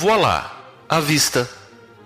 Voilá! À vista,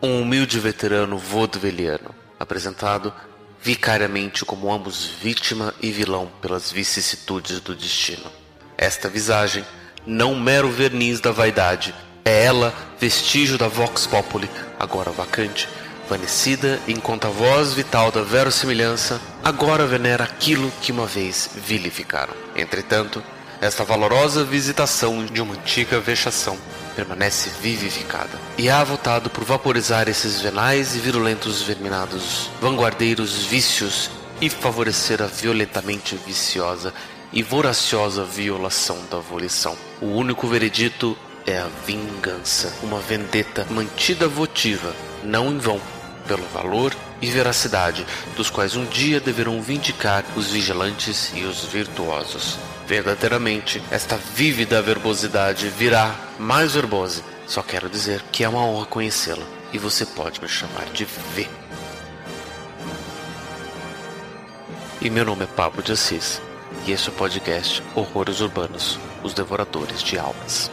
um humilde veterano vaudeviliano, apresentado vicariamente como ambos vítima e vilão pelas vicissitudes do destino. Esta visagem, não mero verniz da vaidade, é ela vestígio da vox populi, agora vacante, vanecida enquanto a voz vital da verossimilhança agora venera aquilo que uma vez vilificaram. Entretanto, esta valorosa visitação de uma antiga vexação permanece vivificada e há votado por vaporizar esses venais e virulentos verminados vanguardeiros vícios e favorecer a violentamente viciosa e voraciosa violação da volição. O único veredito é a vingança, uma vendetta mantida votiva, não em vão, pelo valor e veracidade dos quais um dia deverão vindicar os vigilantes e os virtuosos. Verdadeiramente, esta vívida verbosidade virá mais verbose. Só quero dizer que é uma honra conhecê-la e você pode me chamar de V. E meu nome é Pablo de Assis e este é o podcast Horrores Urbanos, os Devoradores de Almas.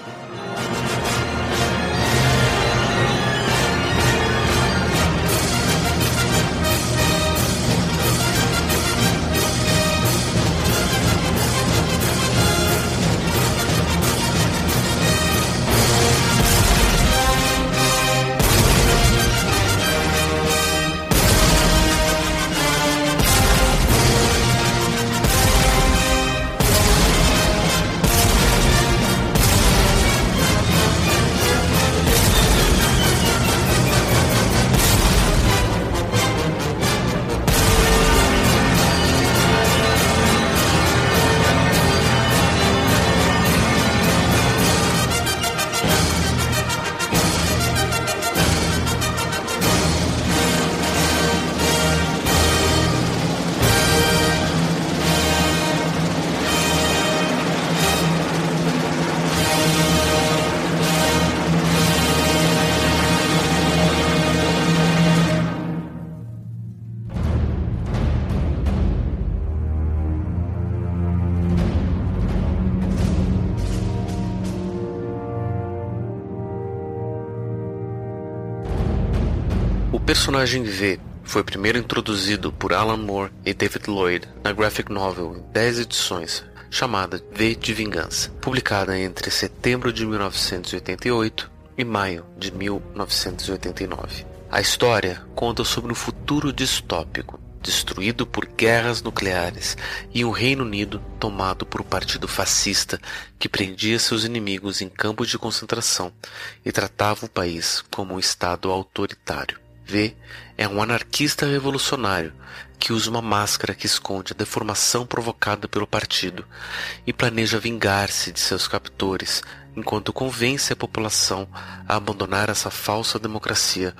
Personagem V foi primeiro introduzido por Alan Moore e David Lloyd na graphic novel em 10 edições, chamada V de Vingança, publicada entre setembro de 1988 e maio de 1989. A história conta sobre um futuro distópico, destruído por guerras nucleares e um Reino Unido tomado por um partido fascista que prendia seus inimigos em campos de concentração e tratava o país como um Estado autoritário. V é um anarquista revolucionário que usa uma máscara que esconde a deformação provocada pelo partido e planeja vingar-se de seus captores enquanto convence a população a abandonar essa falsa democracia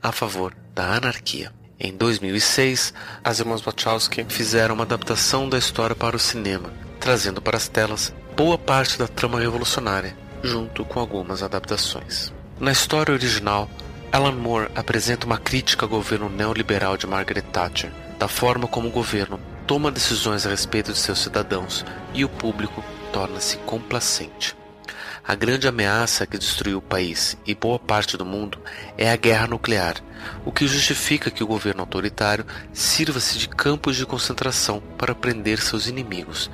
a favor da anarquia. Em 2006, as irmãs Wachowski fizeram uma adaptação da história para o cinema, trazendo para as telas boa parte da trama revolucionária, junto com algumas adaptações. Na história original, Alan Moore apresenta uma crítica ao governo neoliberal de Margaret Thatcher, da forma como o governo toma decisões a respeito de seus cidadãos e o público torna-se complacente. A grande ameaça que destruiu o país e boa parte do mundo é a guerra nuclear, o que justifica que o governo autoritário sirva-se de campos de concentração para prender seus inimigos,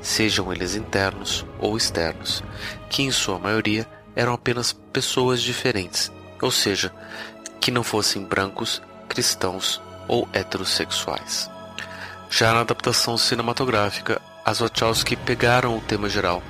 sejam eles internos ou externos, que em sua maioria eram apenas pessoas diferentes ou seja, que não fossem brancos, cristãos ou heterossexuais. Já na adaptação cinematográfica, as Wachowski pegaram o tema geral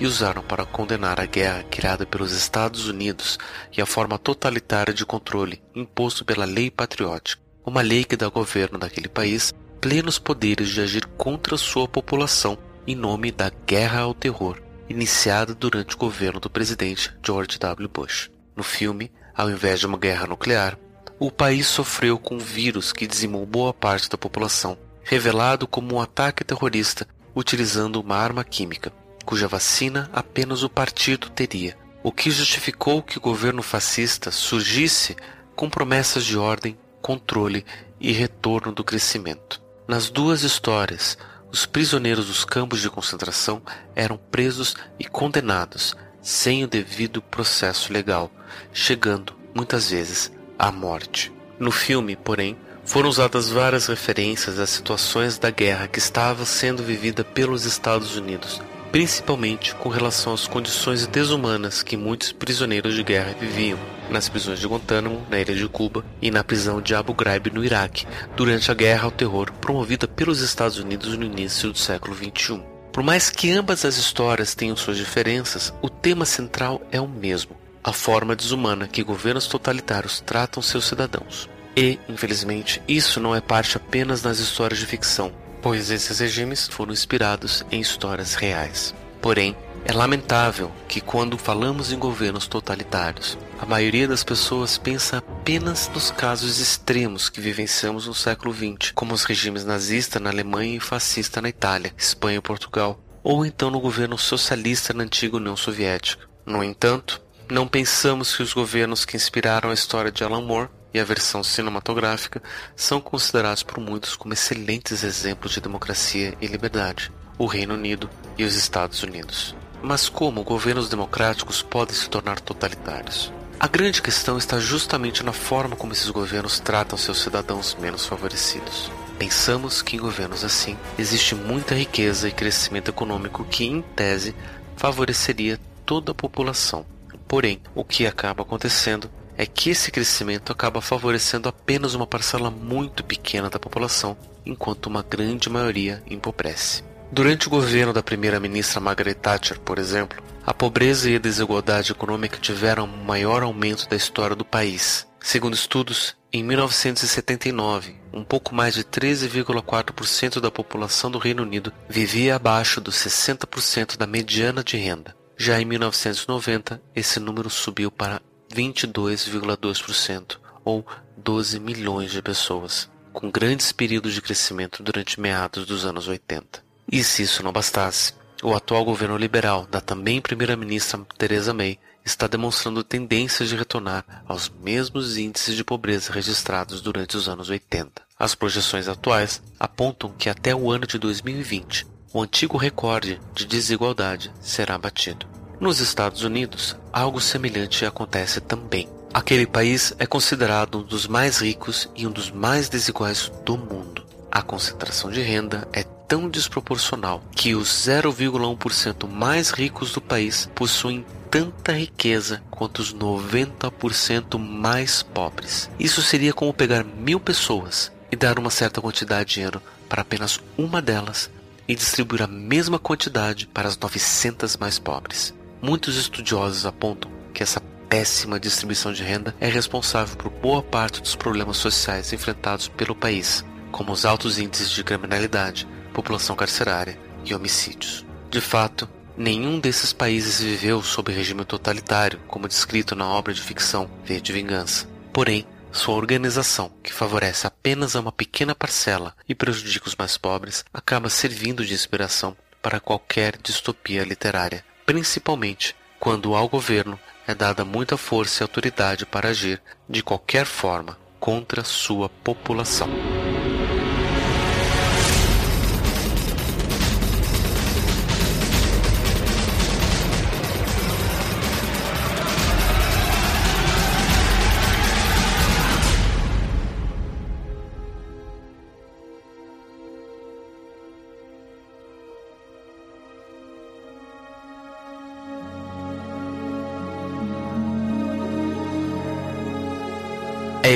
e usaram para condenar a guerra criada pelos Estados Unidos e a forma totalitária de controle imposto pela lei patriótica, uma lei que dá ao governo daquele país plenos poderes de agir contra sua população em nome da guerra ao terror, iniciada durante o governo do presidente George W. Bush. No filme, ao invés de uma guerra nuclear, o país sofreu com um vírus que dizimou boa parte da população, revelado como um ataque terrorista utilizando uma arma química, cuja vacina apenas o partido teria, o que justificou que o governo fascista surgisse com promessas de ordem, controle e retorno do crescimento. Nas duas histórias, os prisioneiros dos campos de concentração eram presos e condenados, sem o devido processo legal, chegando, muitas vezes, à morte. No filme, porém, foram usadas várias referências às situações da guerra que estava sendo vivida pelos Estados Unidos, principalmente com relação às condições desumanas que muitos prisioneiros de guerra viviam nas prisões de Guantánamo, na ilha de Cuba, e na prisão de Abu Ghraib no Iraque, durante a guerra ao terror promovida pelos Estados Unidos no início do século XXI. Por mais que ambas as histórias tenham suas diferenças, o tema central é o mesmo: a forma desumana que governos totalitários tratam seus cidadãos. E, infelizmente, isso não é parte apenas das histórias de ficção, pois esses regimes foram inspirados em histórias reais. Porém, é lamentável que quando falamos em governos totalitários, a maioria das pessoas pensa apenas nos casos extremos que vivenciamos no século XX, como os regimes nazista na Alemanha e fascista na Itália, Espanha e Portugal, ou então no governo socialista na antiga União Soviética. No entanto, não pensamos que os governos que inspiraram a história de Alan Moore e a versão cinematográfica são considerados por muitos como excelentes exemplos de democracia e liberdade, o Reino Unido e os Estados Unidos. Mas como governos democráticos podem se tornar totalitários? A grande questão está justamente na forma como esses governos tratam seus cidadãos menos favorecidos. Pensamos que em governos assim existe muita riqueza e crescimento econômico que, em tese, favoreceria toda a população. Porém, o que acaba acontecendo é que esse crescimento acaba favorecendo apenas uma parcela muito pequena da população, enquanto uma grande maioria empobrece. Durante o governo da primeira-ministra Margaret Thatcher, por exemplo, a pobreza e a desigualdade econômica tiveram o maior aumento da história do país. Segundo estudos, em 1979, um pouco mais de 13,4% da população do Reino Unido vivia abaixo dos 60% da mediana de renda. Já em 1990, esse número subiu para 22,2%, ou 12 milhões de pessoas, com grandes períodos de crescimento durante meados dos anos 80. E se isso não bastasse, o atual governo liberal da também primeira-ministra Theresa May está demonstrando tendências de retornar aos mesmos índices de pobreza registrados durante os anos 80. As projeções atuais apontam que até o ano de 2020, o antigo recorde de desigualdade será batido. Nos Estados Unidos, algo semelhante acontece também. Aquele país é considerado um dos mais ricos e um dos mais desiguais do mundo. A concentração de renda é tão desproporcional que os 0,1% mais ricos do país possuem tanta riqueza quanto os 90% mais pobres. Isso seria como pegar mil pessoas e dar uma certa quantidade de dinheiro para apenas uma delas e distribuir a mesma quantidade para as 900 mais pobres. Muitos estudiosos apontam que essa péssima distribuição de renda é responsável por boa parte dos problemas sociais enfrentados pelo país, como os altos índices de criminalidade, população carcerária e homicídios. De fato, nenhum desses países viveu sob regime totalitário, como descrito na obra de ficção V de Vingança. Porém, sua organização, que favorece apenas a uma pequena parcela e prejudica os mais pobres, acaba servindo de inspiração para qualquer distopia literária principalmente quando ao governo é dada muita força e autoridade para agir de qualquer forma contra sua população.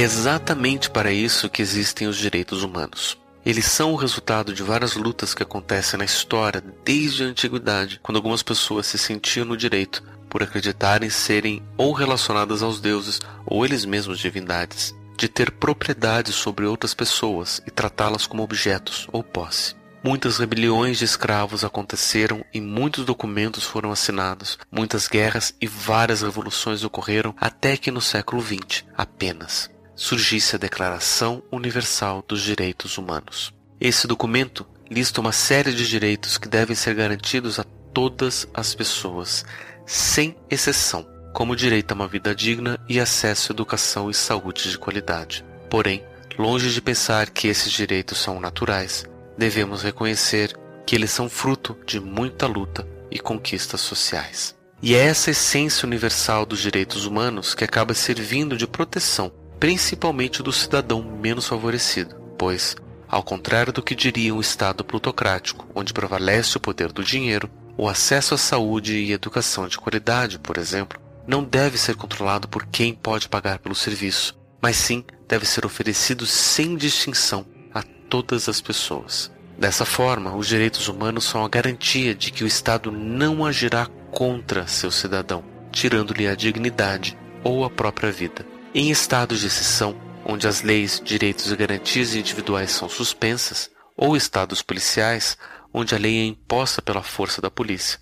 Exatamente para isso que existem os direitos humanos. Eles são o resultado de várias lutas que acontecem na história desde a antiguidade, quando algumas pessoas se sentiam no direito por acreditarem serem ou relacionadas aos deuses ou eles mesmos divindades, de ter propriedade sobre outras pessoas e tratá-las como objetos ou posse. Muitas rebeliões de escravos aconteceram e muitos documentos foram assinados, muitas guerras e várias revoluções ocorreram até que no século XX apenas surgisse a Declaração Universal dos Direitos Humanos. Esse documento lista uma série de direitos que devem ser garantidos a todas as pessoas, sem exceção, como o direito a uma vida digna e acesso à educação e saúde de qualidade. Porém, longe de pensar que esses direitos são naturais, devemos reconhecer que eles são fruto de muita luta e conquistas sociais. E é essa essência universal dos direitos humanos que acaba servindo de proteção, principalmente do cidadão menos favorecido, pois, ao contrário do que diria um Estado plutocrático, onde prevalece o poder do dinheiro, o acesso à saúde e educação de qualidade, por exemplo, não deve ser controlado por quem pode pagar pelo serviço, mas sim deve ser oferecido sem distinção a todas as pessoas. Dessa forma, os direitos humanos são a garantia de que o Estado não agirá contra seu cidadão, tirando-lhe a dignidade ou a própria vida. Em estados de exceção, onde as leis, direitos e garantias individuais são suspensas, ou estados policiais, onde a lei é imposta pela força da polícia.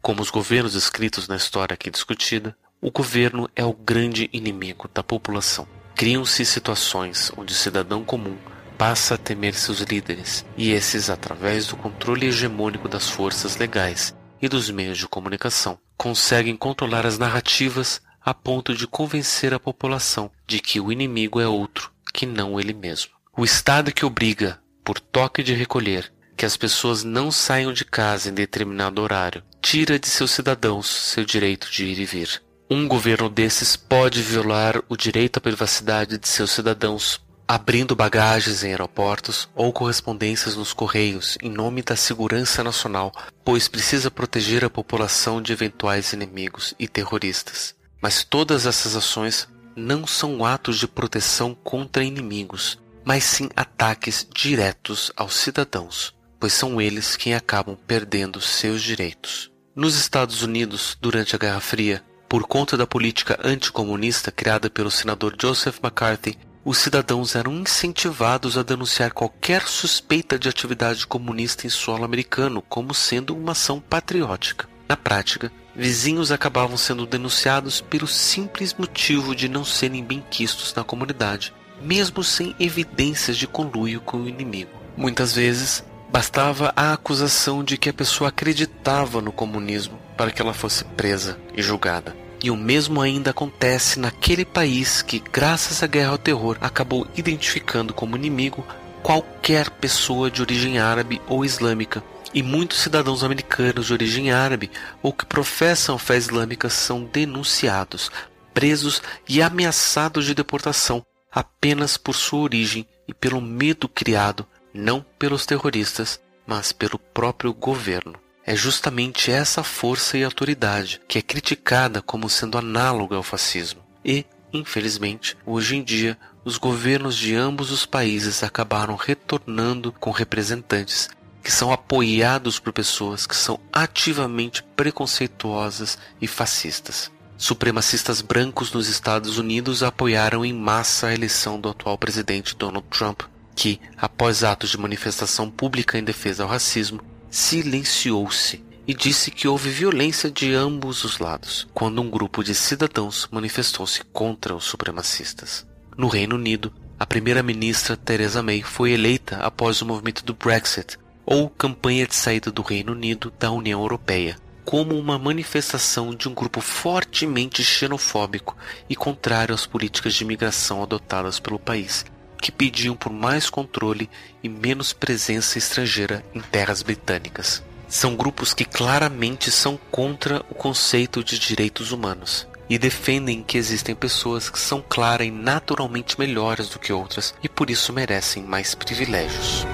Como os governos descritos na história aqui discutida, o governo é o grande inimigo da população. Criam-se situações onde o cidadão comum passa a temer seus líderes, e esses, através do controle hegemônico das forças legais e dos meios de comunicação, conseguem controlar as narrativas a ponto de convencer a população de que o inimigo é outro que não ele mesmo. O Estado que obriga, por toque de recolher, que as pessoas não saiam de casa em determinado horário, tira de seus cidadãos seu direito de ir e vir. Um governo desses pode violar o direito à privacidade de seus cidadãos, abrindo bagagens em aeroportos ou correspondências nos correios em nome da segurança nacional, pois precisa proteger a população de eventuais inimigos e terroristas. Mas todas essas ações não são atos de proteção contra inimigos, mas sim ataques diretos aos cidadãos pois são eles quem acabam perdendo seus direitos. Nos Estados Unidos, durante a Guerra Fria, por conta da política anticomunista criada pelo senador Joseph McCarthy, os cidadãos eram incentivados a denunciar qualquer suspeita de atividade comunista em solo americano como sendo uma ação patriótica. Na prática, vizinhos acabavam sendo denunciados pelo simples motivo de não serem benquistos na comunidade, mesmo sem evidências de conluio com o inimigo. Muitas vezes, Bastava a acusação de que a pessoa acreditava no comunismo para que ela fosse presa e julgada. E o mesmo ainda acontece naquele país que, graças à guerra ao terror, acabou identificando como inimigo qualquer pessoa de origem árabe ou islâmica. E muitos cidadãos americanos de origem árabe ou que professam fé islâmica são denunciados, presos e ameaçados de deportação apenas por sua origem e pelo medo criado não pelos terroristas, mas pelo próprio governo. É justamente essa força e autoridade que é criticada como sendo análoga ao fascismo. E, infelizmente, hoje em dia, os governos de ambos os países acabaram retornando com representantes que são apoiados por pessoas que são ativamente preconceituosas e fascistas. Supremacistas brancos nos Estados Unidos apoiaram em massa a eleição do atual presidente Donald Trump que, após atos de manifestação pública em defesa ao racismo, silenciou-se e disse que houve violência de ambos os lados, quando um grupo de cidadãos manifestou-se contra os supremacistas. No Reino Unido, a primeira-ministra Theresa May foi eleita após o movimento do Brexit, ou campanha de saída do Reino Unido da União Europeia, como uma manifestação de um grupo fortemente xenofóbico e contrário às políticas de imigração adotadas pelo país, que pediam por mais controle e menos presença estrangeira em terras britânicas. São grupos que claramente são contra o conceito de direitos humanos e defendem que existem pessoas que são clara e naturalmente melhores do que outras e por isso merecem mais privilégios.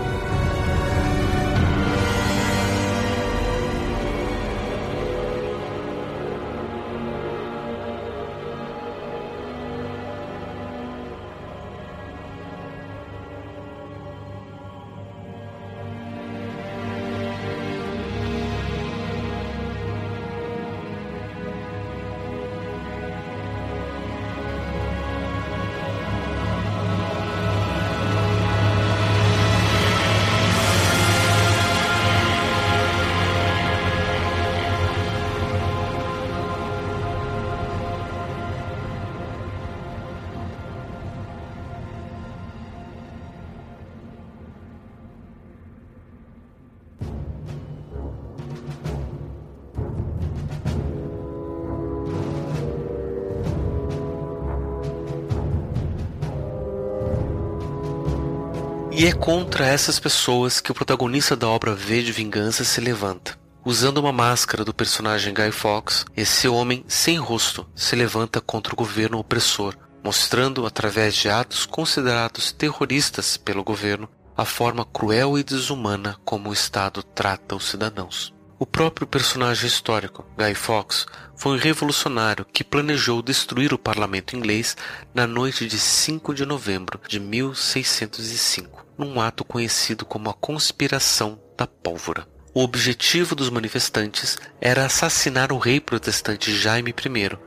E é contra essas pessoas que o protagonista da obra V de Vingança se levanta. Usando uma máscara do personagem Guy Fawkes, esse homem sem rosto se levanta contra o governo opressor, mostrando, através de atos considerados terroristas pelo governo, a forma cruel e desumana como o Estado trata os cidadãos. O próprio personagem histórico, Guy Fawkes, foi um revolucionário que planejou destruir o parlamento inglês na noite de 5 de novembro de 1605, num ato conhecido como a Conspiração da Pólvora. O objetivo dos manifestantes era assassinar o rei protestante Jaime I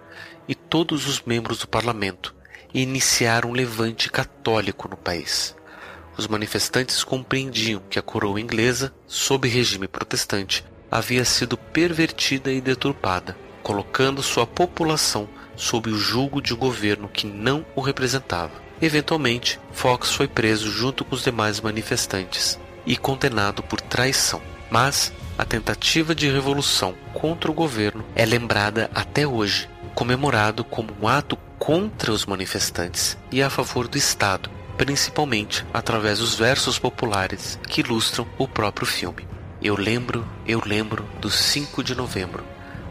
e todos os membros do parlamento e iniciar um levante católico no país. Os manifestantes compreendiam que a coroa inglesa, sob regime protestante, havia sido pervertida e deturpada, colocando sua população sob o julgo de um governo que não o representava. Eventualmente, Fox foi preso junto com os demais manifestantes e condenado por traição. Mas a tentativa de revolução contra o governo é lembrada até hoje, comemorado como um ato contra os manifestantes e a favor do Estado, principalmente através dos versos populares que ilustram o próprio filme. Eu lembro, eu lembro do 5 de novembro,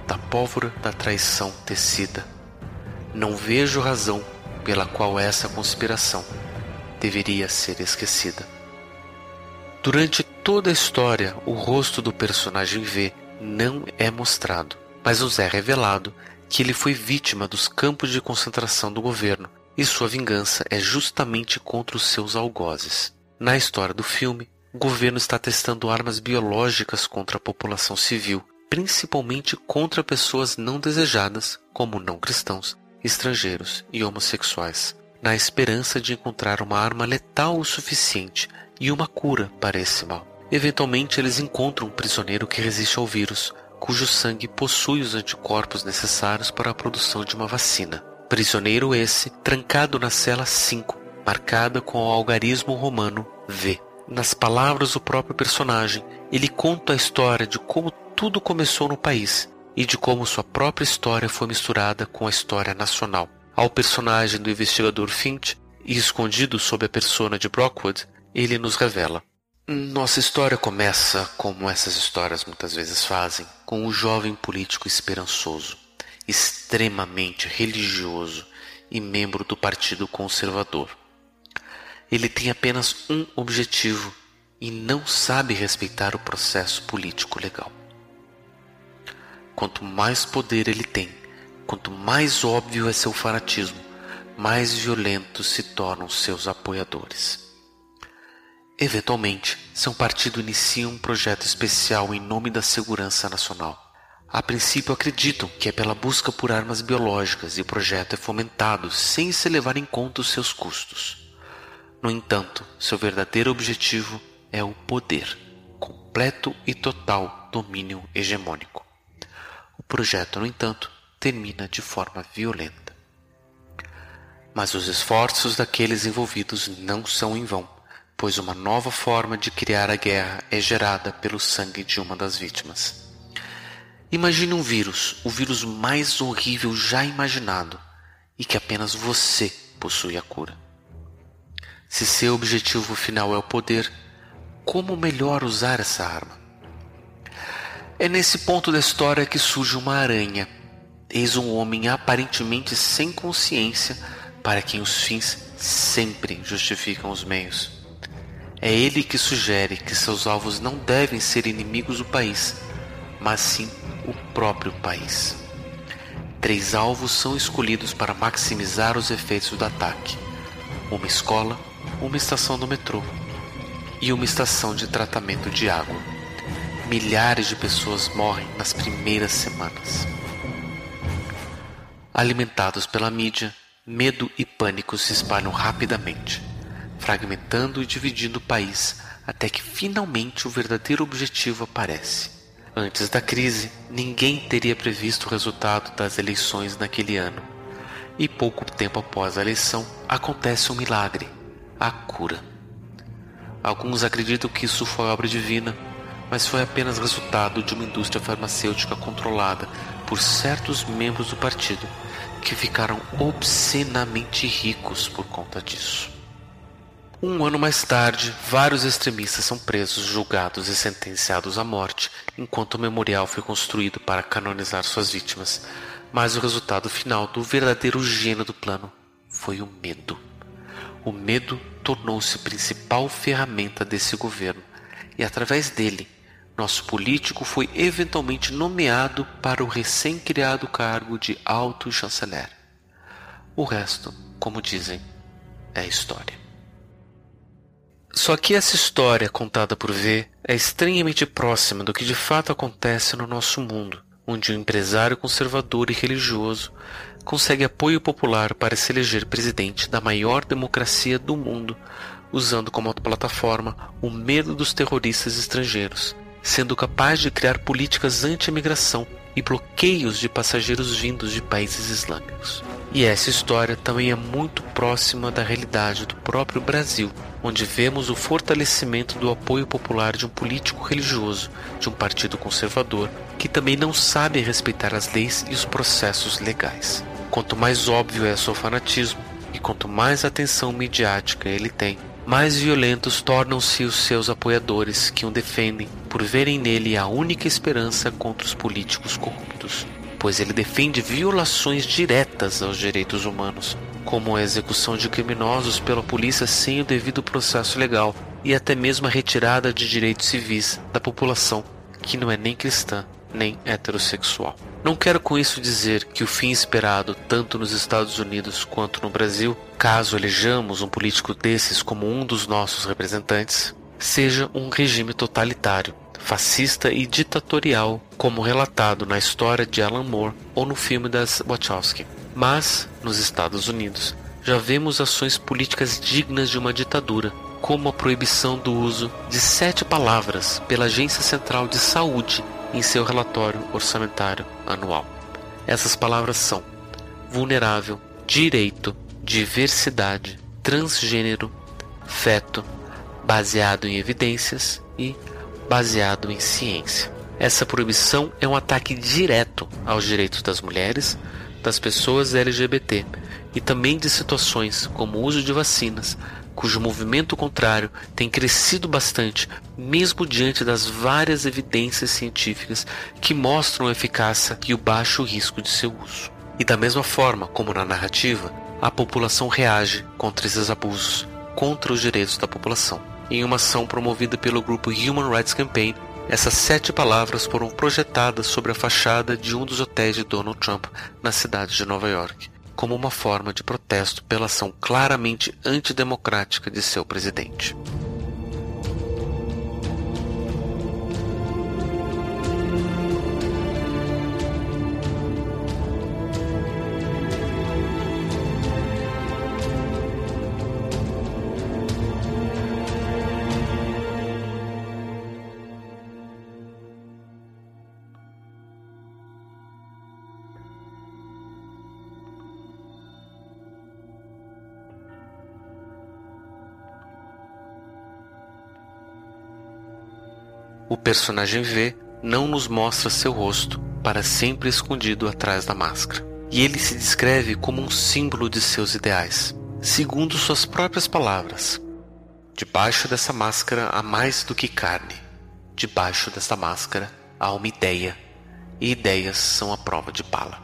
da pólvora da traição tecida. Não vejo razão pela qual essa conspiração deveria ser esquecida. Durante toda a história, o rosto do personagem V não é mostrado, mas nos é revelado que ele foi vítima dos campos de concentração do governo e sua vingança é justamente contra os seus algozes. Na história do filme, o governo está testando armas biológicas contra a população civil, principalmente contra pessoas não desejadas, como não cristãos, estrangeiros e homossexuais, na esperança de encontrar uma arma letal o suficiente e uma cura para esse mal. Eventualmente, eles encontram um prisioneiro que resiste ao vírus, cujo sangue possui os anticorpos necessários para a produção de uma vacina. Prisioneiro esse trancado na cela 5, marcada com o algarismo romano V. Nas palavras do próprio personagem, ele conta a história de como tudo começou no país e de como sua própria história foi misturada com a história nacional. Ao personagem do investigador Finch, e escondido sob a persona de Brockwood, ele nos revela. Nossa história começa, como essas histórias muitas vezes fazem, com um jovem político esperançoso, extremamente religioso e membro do Partido Conservador. Ele tem apenas um objetivo e não sabe respeitar o processo político legal. Quanto mais poder ele tem, quanto mais óbvio é seu fanatismo, mais violentos se tornam seus apoiadores. Eventualmente, seu partido inicia um projeto especial em nome da segurança nacional. A princípio acreditam que é pela busca por armas biológicas e o projeto é fomentado sem se levar em conta os seus custos. No entanto, seu verdadeiro objetivo é o poder, completo e total domínio hegemônico. O projeto, no entanto, termina de forma violenta. Mas os esforços daqueles envolvidos não são em vão, pois uma nova forma de criar a guerra é gerada pelo sangue de uma das vítimas. Imagine um vírus, o vírus mais horrível já imaginado, e que apenas você possui a cura. Se seu objetivo final é o poder, como melhor usar essa arma? É nesse ponto da história que surge uma aranha. Eis um homem aparentemente sem consciência, para quem os fins sempre justificam os meios. É ele que sugere que seus alvos não devem ser inimigos do país, mas sim o próprio país. Três alvos são escolhidos para maximizar os efeitos do ataque: uma escola, uma estação do metrô e uma estação de tratamento de água. Milhares de pessoas morrem nas primeiras semanas. Alimentados pela mídia, medo e pânico se espalham rapidamente, fragmentando e dividindo o país até que finalmente o verdadeiro objetivo aparece. Antes da crise, ninguém teria previsto o resultado das eleições naquele ano. E pouco tempo após a eleição, acontece um milagre a cura. Alguns acreditam que isso foi obra divina, mas foi apenas resultado de uma indústria farmacêutica controlada por certos membros do partido que ficaram obscenamente ricos por conta disso. Um ano mais tarde, vários extremistas são presos, julgados e sentenciados à morte, enquanto o memorial foi construído para canonizar suas vítimas. Mas o resultado final do verdadeiro gênio do plano foi o medo. O medo tornou-se principal ferramenta desse governo, e através dele, nosso político foi eventualmente nomeado para o recém-criado cargo de alto chanceler. O resto, como dizem, é história. Só que essa história contada por V é estranhamente próxima do que de fato acontece no nosso mundo, onde um empresário conservador e religioso consegue apoio popular para se eleger presidente da maior democracia do mundo, usando como plataforma o medo dos terroristas estrangeiros, sendo capaz de criar políticas anti-imigração e bloqueios de passageiros vindos de países islâmicos. E essa história também é muito próxima da realidade do próprio Brasil, onde vemos o fortalecimento do apoio popular de um político religioso, de um partido conservador, que também não sabe respeitar as leis e os processos legais. Quanto mais óbvio é seu fanatismo e quanto mais atenção midiática ele tem, mais violentos tornam-se os seus apoiadores que o defendem por verem nele a única esperança contra os políticos corruptos pois ele defende violações diretas aos direitos humanos, como a execução de criminosos pela polícia sem o devido processo legal e até mesmo a retirada de direitos civis da população que não é nem cristã nem heterossexual. Não quero com isso dizer que o fim esperado tanto nos Estados Unidos quanto no Brasil, caso elejamos um político desses como um dos nossos representantes, seja um regime totalitário, fascista e ditatorial, como relatado na história de Alan Moore ou no filme das Wachowski. Mas, nos Estados Unidos, já vemos ações políticas dignas de uma ditadura, como a proibição do uso de sete palavras pela Agência Central de Saúde em seu relatório orçamentário anual. Essas palavras são vulnerável, direito, diversidade, transgênero, feto, baseado em evidências e baseado em ciência. Essa proibição é um ataque direto aos direitos das mulheres, das pessoas LGBT e também de situações como o uso de vacinas, cujo movimento contrário tem crescido bastante, mesmo diante das várias evidências científicas que mostram a eficácia e o baixo risco de seu uso. E da mesma forma como na narrativa, a população reage contra esses abusos, contra os direitos da população. Em uma ação promovida pelo grupo Human Rights Campaign, essas sete palavras foram projetadas sobre a fachada de um dos hotéis de Donald Trump na cidade de Nova York, como uma forma de protesto pela ação claramente antidemocrática de seu presidente. O personagem V não nos mostra seu rosto, para sempre escondido atrás da máscara. E ele se descreve como um símbolo de seus ideais, segundo suas próprias palavras. Debaixo dessa máscara há mais do que carne. Debaixo dessa máscara há uma ideia, e ideias são a prova de bala.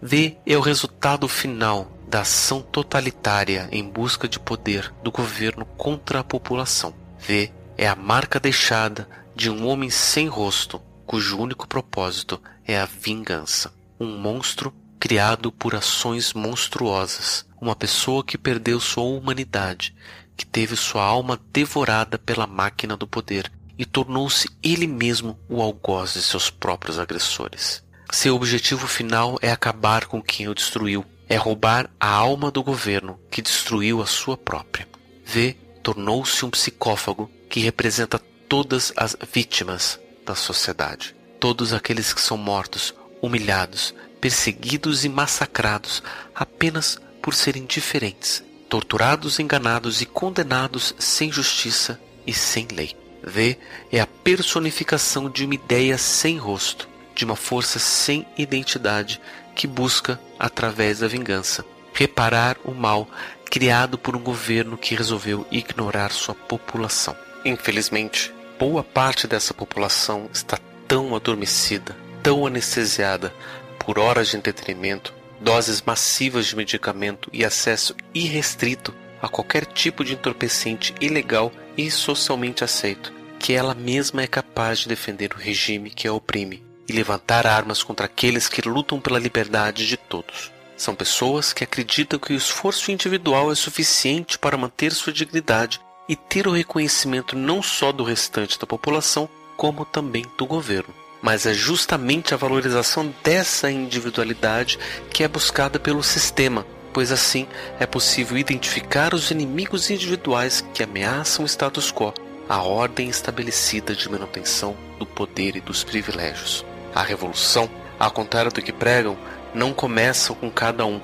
V é o resultado final da ação totalitária em busca de poder do governo contra a população. V é a marca deixada de um homem sem rosto, cujo único propósito é a vingança. Um monstro criado por ações monstruosas. Uma pessoa que perdeu sua humanidade, que teve sua alma devorada pela máquina do poder e tornou-se ele mesmo o algoz de seus próprios agressores. Seu objetivo final é acabar com quem o destruiu, é roubar a alma do governo que destruiu a sua própria. V tornou-se um psicófago que representa todas as vítimas da sociedade, todos aqueles que são mortos, humilhados, perseguidos e massacrados apenas por serem diferentes, torturados, enganados e condenados sem justiça e sem lei. V é a personificação de uma ideia sem rosto, de uma força sem identidade que busca, através da vingança, reparar o mal criado por um governo que resolveu ignorar sua população. Infelizmente, boa parte dessa população está tão adormecida, tão anestesiada por horas de entretenimento, doses massivas de medicamento e acesso irrestrito a qualquer tipo de entorpecente ilegal e socialmente aceito, que ela mesma é capaz de defender o regime que a oprime e levantar armas contra aqueles que lutam pela liberdade de todos. São pessoas que acreditam que o esforço individual é suficiente para manter sua dignidade e ter o reconhecimento não só do restante da população, como também do governo. Mas é justamente a valorização dessa individualidade que é buscada pelo sistema, pois assim é possível identificar os inimigos individuais que ameaçam o status quo, a ordem estabelecida de manutenção do poder e dos privilégios. A revolução, ao contrário do que pregam, não começam com cada um,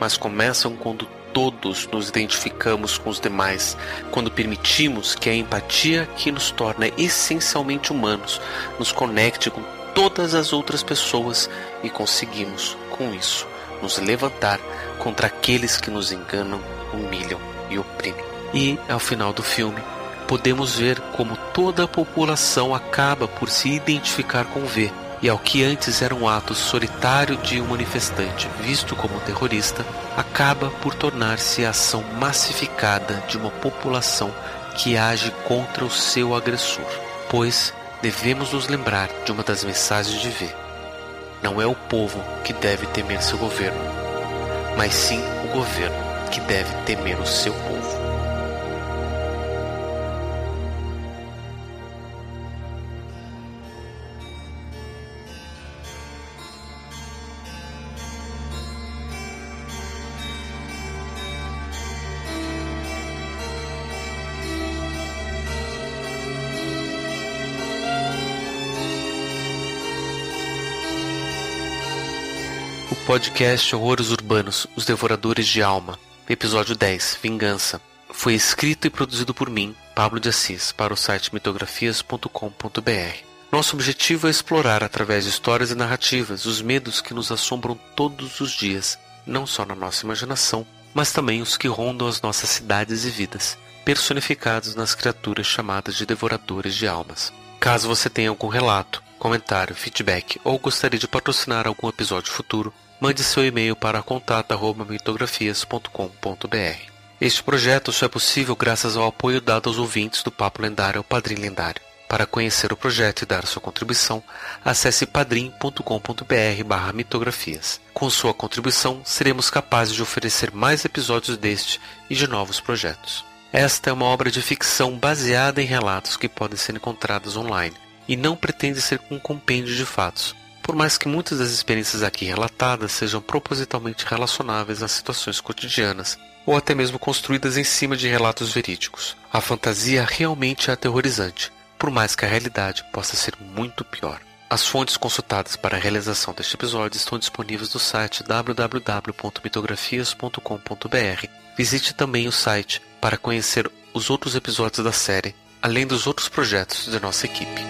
mas começam quando todos nos identificamos com os demais, quando permitimos que a empatia que nos torna essencialmente humanos nos conecte com todas as outras pessoas e conseguimos, com isso, nos levantar contra aqueles que nos enganam, humilham e oprimem. E, ao final do filme, podemos ver como toda a população acaba por se identificar com V e ao que antes era um ato solitário de um manifestante visto como terrorista, acaba por tornar-se a ação massificada de uma população que age contra o seu agressor. Pois devemos nos lembrar de uma das mensagens de V. Não é o povo que deve temer seu governo, mas sim o governo que deve temer o seu povo. Podcast Horrores Urbanos, Os Devoradores de Alma, episódio 10, Vingança. Foi escrito e produzido por mim, Pablo de Assis, para o site mitografias.com.br. Nosso objetivo é explorar, através de histórias e narrativas, os medos que nos assombram todos os dias, não só na nossa imaginação, mas também os que rondam as nossas cidades e vidas, personificados nas criaturas chamadas de devoradores de almas. Caso você tenha algum relato, comentário, feedback ou gostaria de patrocinar algum episódio futuro, mande seu e-mail para contato@mitografias.com.br. Este projeto só é possível graças ao apoio dado aos ouvintes do Papo Lendário ao Padrim Lendário. Para conhecer o projeto e dar sua contribuição, acesse padrim.com.br mitografias. Com sua contribuição, seremos capazes de oferecer mais episódios deste e de novos projetos. Esta é uma obra de ficção baseada em relatos que podem ser encontrados online e não pretende ser um compêndio de fatos, por mais que muitas das experiências aqui relatadas sejam propositalmente relacionáveis a situações cotidianas, ou até mesmo construídas em cima de relatos verídicos. A fantasia realmente é aterrorizante, por mais que a realidade possa ser muito pior. As fontes consultadas para a realização deste episódio estão disponíveis no site www.mitografias.com.br. Visite também o site para conhecer os outros episódios da série, além dos outros projetos de nossa equipe.